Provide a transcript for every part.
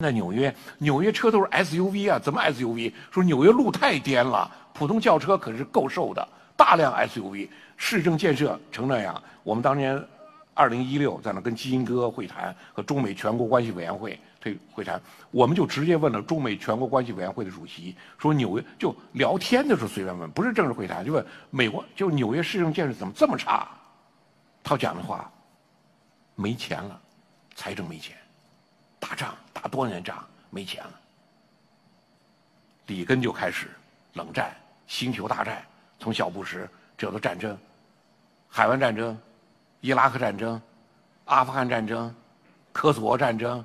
在纽约，纽约车都是 SUV 啊，怎么 SUV？说纽约路太颠了，普通轿车可是够受的，大量 SUV，市政建设成那样。我们当年二零一六在那跟基辛格会谈，和中美全国关系委员会对会谈，我们就直接问了中美全国关系委员会的主席，说纽约就聊天的时候随便问，不是正式会谈，就问美国就纽约市政建设怎么这么差？他讲的话，没钱了，财政没钱。打仗打多年仗没钱了，里根就开始冷战、星球大战，从小布什这都战争，海湾战争、伊拉克战争、阿富汗战争、科索沃战争、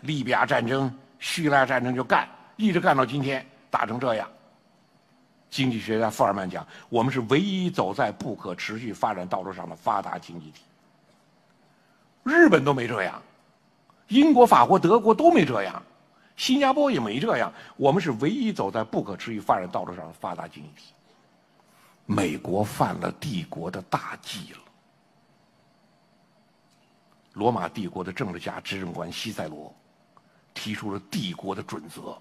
利比亚战争、叙利亚战争就干，一直干到今天，打成这样。经济学家富尔曼讲，我们是唯一走在不可持续发展道路上的发达经济体，日本都没这样。英国、法国、德国都没这样，新加坡也没这样。我们是唯一走在不可持续发展道路上的发达经济体。美国犯了帝国的大忌了。罗马帝国的政治家、执政官西塞罗提出了帝国的准则，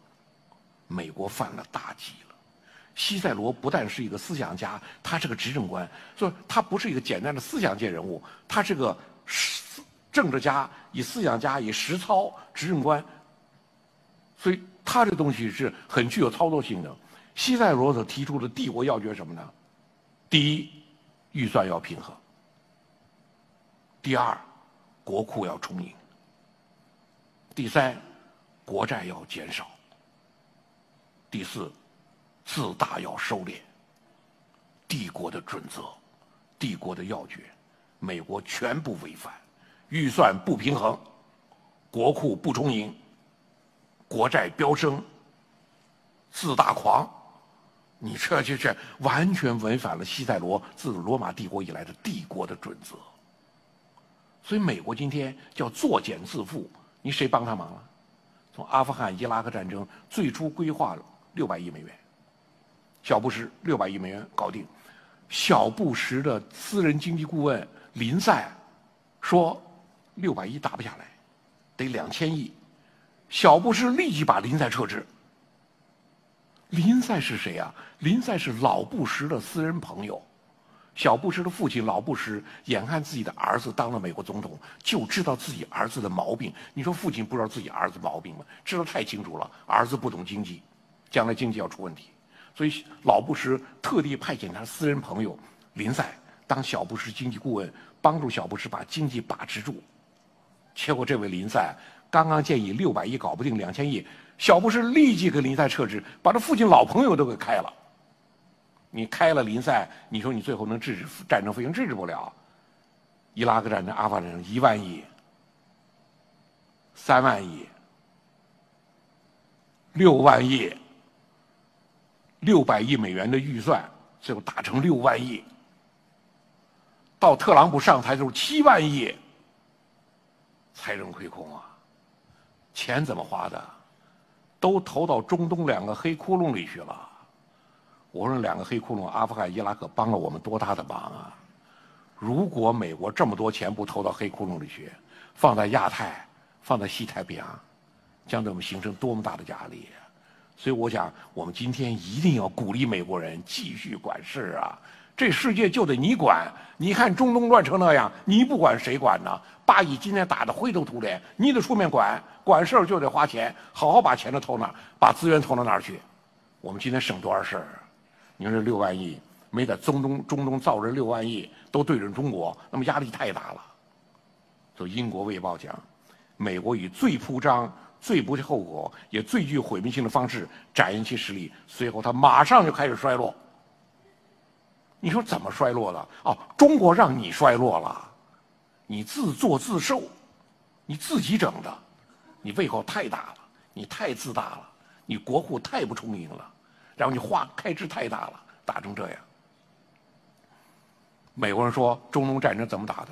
美国犯了大忌了。西塞罗不但是一个思想家，他是个执政官，所以他不是一个简单的思想界人物，他是个。政治家以思想家以实操执政官，所以他这东西是很具有操作性的。西塞罗所提出的帝国要诀什么呢？第一，预算要平衡；第二，国库要充盈；第三，国债要减少；第四，自大要收敛。帝国的准则，帝国的要诀，美国全部违反。预算不平衡，国库不充盈，国债飙升，自大狂，你这就是完全违反了西塞罗自罗马帝国以来的帝国的准则。所以美国今天叫作茧自缚，你谁帮他忙了？从阿富汗、伊拉克战争最初规划了六百亿美元，小布什六百亿美元搞定，小布什的私人经济顾问林赛说。六百亿打不下来，得两千亿。小布什立即把林赛撤职。林赛是谁啊？林赛是老布什的私人朋友。小布什的父亲老布什眼看自己的儿子当了美国总统，就知道自己儿子的毛病。你说父亲不知道自己儿子毛病吗？知道太清楚了。儿子不懂经济，将来经济要出问题。所以老布什特地派遣他私人朋友林赛当小布什经济顾问，帮助小布什把经济把持住。结果这位林赛刚刚建议六百亿搞不定两千亿，小布什立即给林赛撤职，把他父亲老朋友都给开了。你开了林赛，你说你最后能制止战争费用？制止不了。伊拉克战争、阿富汗战争一万亿、三万亿、六万亿、六百亿美元的预算，最后打成六万亿。到特朗普上台的时候七万亿。财政亏空啊，钱怎么花的？都投到中东两个黑窟窿里去了。我说两个黑窟窿，阿富汗、伊拉克帮了我们多大的忙啊！如果美国这么多钱不投到黑窟窿里去，放在亚太、放在西太平洋，将对我们形成多么大的压力！所以我想，我们今天一定要鼓励美国人继续管事啊。这世界就得你管，你看中东乱成那样，你不管谁管呢？巴以今天打得灰头土脸，你得出面管，管事儿就得花钱，好好把钱都投哪，把资源投到哪儿去？我们今天省多少事儿？你说这六万亿没在中东中东造人六万亿都对准中国，那么压力太大了。就英国卫报讲，美国以最铺张、最不计后果、也最具毁灭性的方式展现其实力，随后他马上就开始衰落。你说怎么衰落的？哦，中国让你衰落了，你自作自受，你自己整的，你胃口太大了，你太自大了，你国库太不充盈了，然后你花开支太大了，打成这样。美国人说中东战争怎么打的？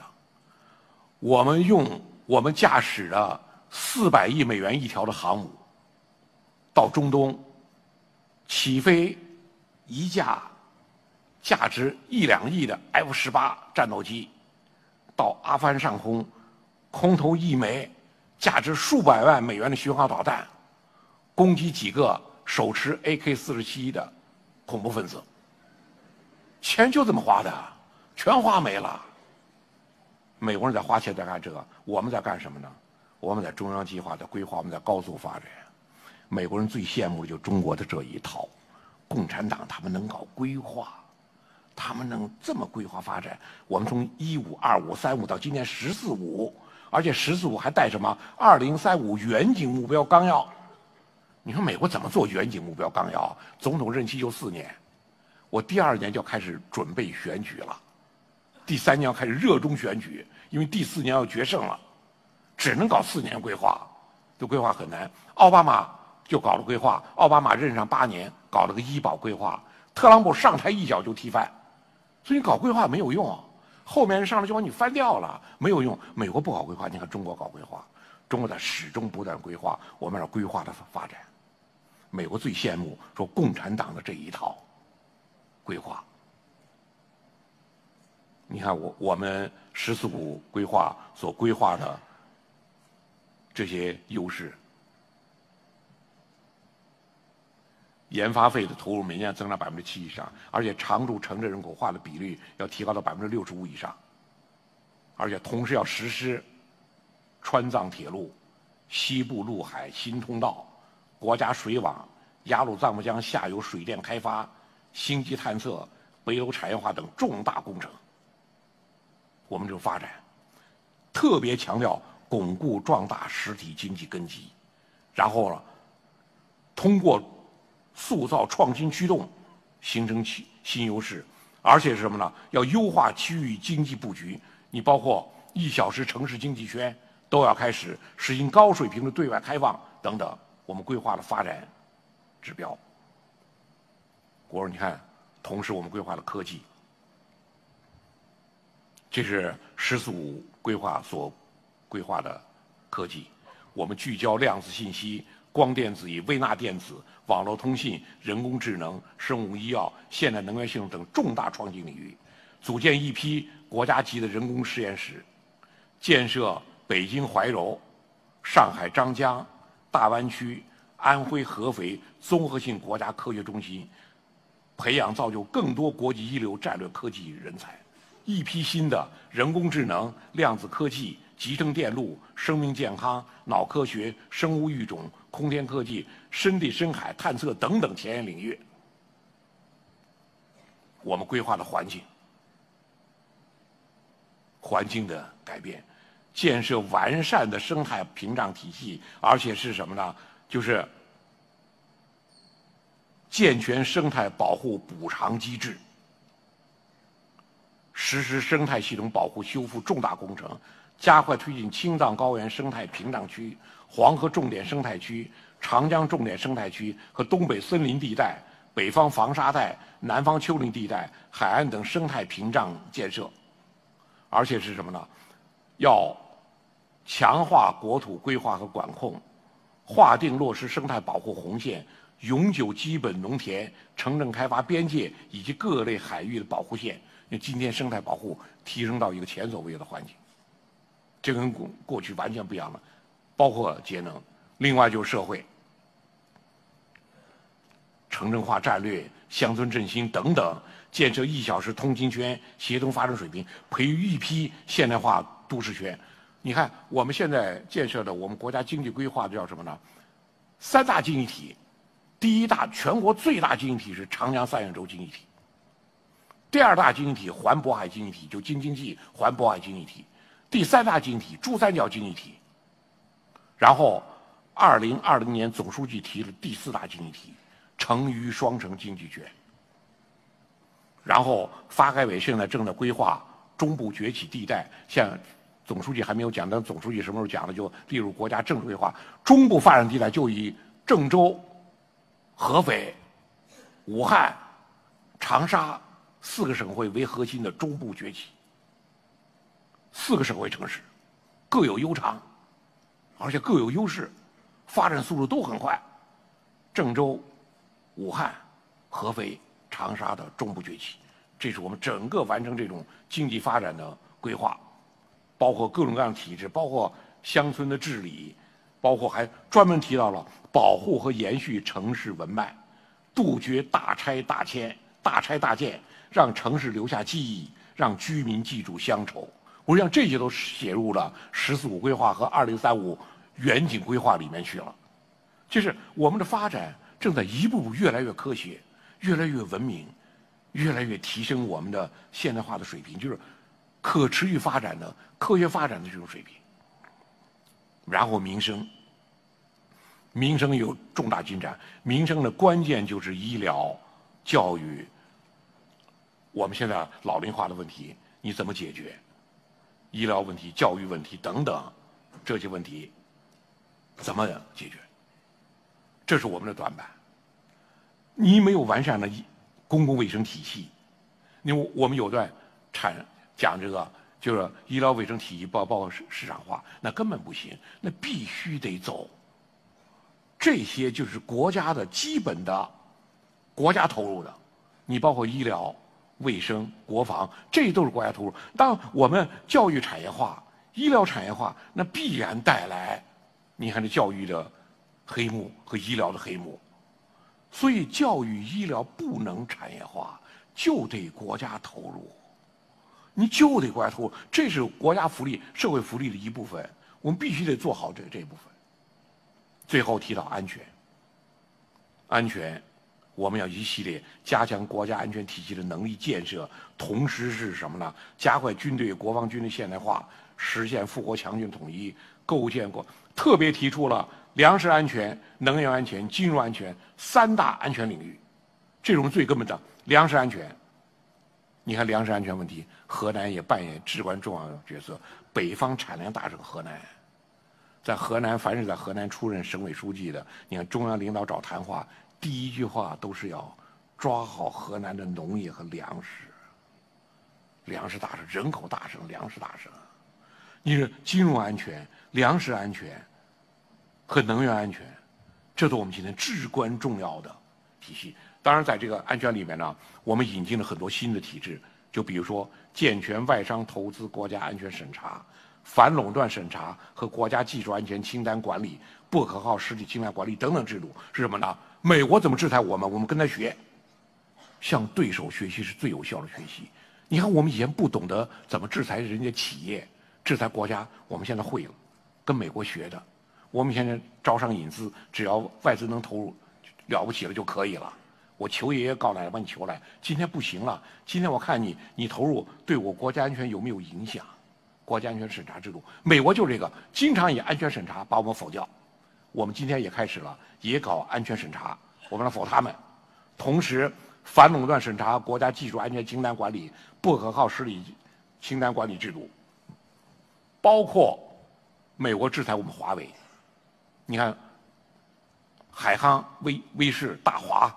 我们用我们驾驶的四百亿美元一条的航母，到中东起飞一架。价值一两亿的 F 十八战斗机，到阿富汗上空，空投一枚价值数百万美元的巡航导弹，攻击几个手持 AK-47 的恐怖分子。钱就这么花的，全花没了。美国人在花钱在干这个，我们在干什么呢？我们在中央计划在规划，我们在高速发展。美国人最羡慕的就中国的这一套，共产党他们能搞规划，他们能这么规划发展。我们从一五、二五、三五到今年十四五，而且十四五还带什么二零三五远景目标纲要。你说美国怎么做远景目标纲要？总统任期就四年，我第二年就开始准备选举了，第三年要开始热衷选举。因为第四年要决胜了，只能搞四年规划，这规划很难。奥巴马就搞了规划，奥巴马任上八年搞了个医保规划，特朗普上台一脚就踢翻，所以搞规划没有用，后面人上来就把你翻掉了，没有用。美国不搞规划，你看中国搞规划，中国在始终不断规划，我们要规划的发展。美国最羡慕说共产党的这一套规划。你看我我们“十四五”规划所规划的这些优势，研发费的投入每年增长百分之七以上，而且常住城镇人口化的比率要提高到百分之六十五以上，而且同时要实施川藏铁路、西部陆海新通道、国家水网、雅鲁藏布江下游水电开发、星际探测、北欧产业化等重大工程。我们这个发展，特别强调巩固壮大实体经济根基，然后呢，通过塑造创新驱动，形成新新优势，而且是什么呢？要优化区域经济布局。你包括一小时城市经济圈都要开始实行高水平的对外开放等等。我们规划了发展指标。我说，你看，同时我们规划了科技。这是“十四五”规划所规划的科技，我们聚焦量子信息、光电子与微纳电子、网络通信、人工智能、生物医药、现代能源系统等重大创新领域，组建一批国家级的人工实验室，建设北京怀柔、上海张江、大湾区、安徽合肥综合性国家科学中心，培养造就更多国际一流战略科技人才。一批新的人工智能、量子科技、集成电路、生命健康、脑科学、生物育种、空天科技、深地深海探测等等前沿领域，我们规划的环境，环境的改变，建设完善的生态屏障体系，而且是什么呢？就是健全生态保护补偿机制。实施生态系统保护修复重大工程，加快推进青藏高原生态屏障区、黄河重点生态区、长江重点生态区和东北森林地带、北方防沙带、南方丘陵地带、海岸等生态屏障建设。而且是什么呢？要强化国土规划和管控，划定落实生态保护红线、永久基本农田、城镇开发边界以及各类海域的保护线。今天生态保护提升到一个前所未有的环境，这跟过过去完全不一样了，包括节能，另外就是社会、城镇化战略、乡村振兴等等，建设一小时通勤圈，协同发展水平，培育一批现代化都市圈。你看我们现在建设的我们国家经济规划叫什么呢？三大经济体，第一大全国最大经济体是长江三角洲经济体。第二大经济体环渤海经济体就京津冀环渤海经济体，第三大经济体珠三角经济体。然后，二零二零年总书记提了第四大经济体，成渝双城经济圈。然后，发改委现在正在规划中部崛起地带，像总书记还没有讲，等总书记什么时候讲了，就列入国家政治规划。中部发展地带就以郑州、合肥、武汉、长沙。四个省会为核心的中部崛起，四个省会城市各有优长，而且各有优势，发展速度都很快。郑州、武汉、合肥、长沙的中部崛起，这是我们整个完成这种经济发展的规划，包括各种各样体制，包括乡村的治理，包括还专门提到了保护和延续城市文脉，杜绝大拆大迁、大拆大建，让城市留下记忆，让居民记住乡愁。我想这些都写入了“十四五”规划和“二零三五”远景规划里面去了。就是我们的发展正在一步步越来越科学，越来越文明，越来越提升我们的现代化的水平，就是可持续发展的科学发展的这种水平。然后民生，民生有重大进展，民生的关键就是医疗、教育。我们现在老龄化的问题你怎么解决？医疗问题、教育问题等等这些问题怎么解决？这是我们的短板。你没有完善的公共卫生体系，你我们有段产讲这个，就是医疗卫生体系包包括市市场化，那根本不行，那必须得走。这些就是国家的基本的国家投入的，你包括医疗、卫生、国防，这都是国家投入。当我们教育产业化、医疗产业化，那必然带来，你看这教育的。黑幕和医疗的黑幕，所以教育医疗不能产业化，就得国家投入，你就得国家投入，这是国家福利、社会福利的一部分，我们必须得做好这这一部分。最后提到安全，安全，我们要一系列加强国家安全体系的能力建设，同时是什么呢？加快军队、国防军的现代化，实现富国强军统一，构建国，特别提出了。粮食安全、能源安全、金融安全三大安全领域，这种最根本的粮食安全。你看粮食安全问题，河南也扮演至关重要的角色。北方产粮大省河南，在河南，凡是在河南出任省委书记的，你看中央领导找谈话，第一句话都是要抓好河南的农业和粮食。粮食大省，人口大省，粮食大省。你是金融安全、粮食安全。和能源安全，这是我们今天至关重要的体系。当然，在这个安全里面呢，我们引进了很多新的体制，就比如说健全外商投资国家安全审查、反垄断审查和国家技术安全清单管理、不可靠实体清单管理等等制度是什么呢？美国怎么制裁我们，我们跟他学，向对手学习是最有效的学习。你看，我们以前不懂得怎么制裁人家企业、制裁国家，我们现在会了，跟美国学的。我们现在招商引资，只要外资能投入，了不起了就可以了。我求爷爷告奶奶把你求来。今天不行了，今天我看你，你投入对我国家安全有没有影响？国家安全审查制度，美国就这个，经常以安全审查把我们否掉。我们今天也开始了，也搞安全审查，我们来否他们。同时，反垄断审查、国家技术安全清单管理、不可靠实体清单管理制度，包括美国制裁我们华为。你看，海康威威视、大华，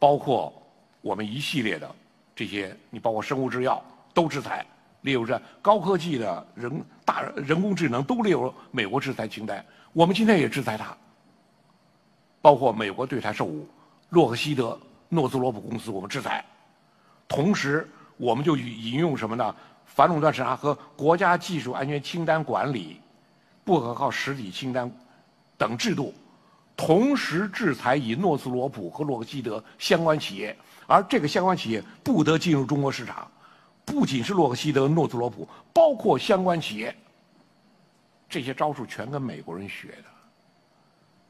包括我们一系列的这些，你包括生物制药都制裁，列入这高科技的人大人工智能都列入美国制裁清单。我们今天也制裁它，包括美国对台售武，洛克希德、诺兹罗普公司我们制裁，同时我们就引用什么呢？反垄断审查和国家技术安全清单管理，不可靠实体清单。等制度，同时制裁以诺斯罗普和洛克希德相关企业，而这个相关企业不得进入中国市场。不仅是洛克希德、诺斯罗普，包括相关企业，这些招数全跟美国人学的，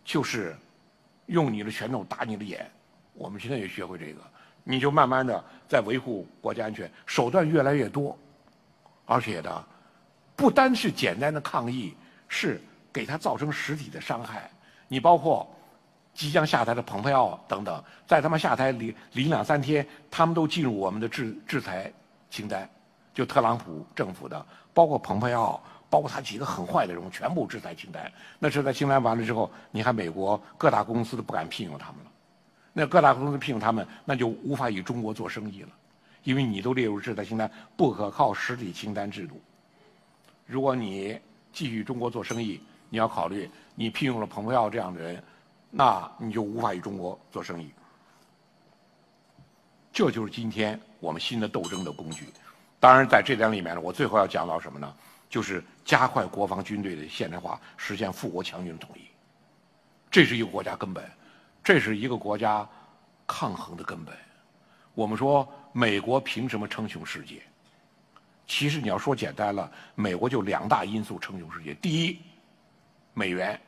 就是用你的拳头打你的眼。我们现在也学会这个，你就慢慢的在维护国家安全，手段越来越多，而且呢，不单是简单的抗议，是。给他造成实体的伤害，你包括即将下台的蓬佩奥等等，在他们下台临临两三天，他们都进入我们的制制裁清单，就特朗普政府的，包括蓬佩奥，包括他几个很坏的人物，全部制裁清单。那制裁清单完了之后，你看美国各大公司都不敢聘用他们了，那各大公司聘用他们，那就无法与中国做生意了，因为你都列入制裁清单，不可靠实体清单制度。如果你继续中国做生意，你要考虑，你聘用了蓬佩奥这样的人，那你就无法与中国做生意。这就是今天我们新的斗争的工具。当然，在这点里面呢，我最后要讲到什么呢？就是加快国防军队的现代化，实现富国强军的统一。这是一个国家根本，这是一个国家抗衡的根本。我们说美国凭什么称雄世界？其实你要说简单了，美国就两大因素称雄世界：第一，美元。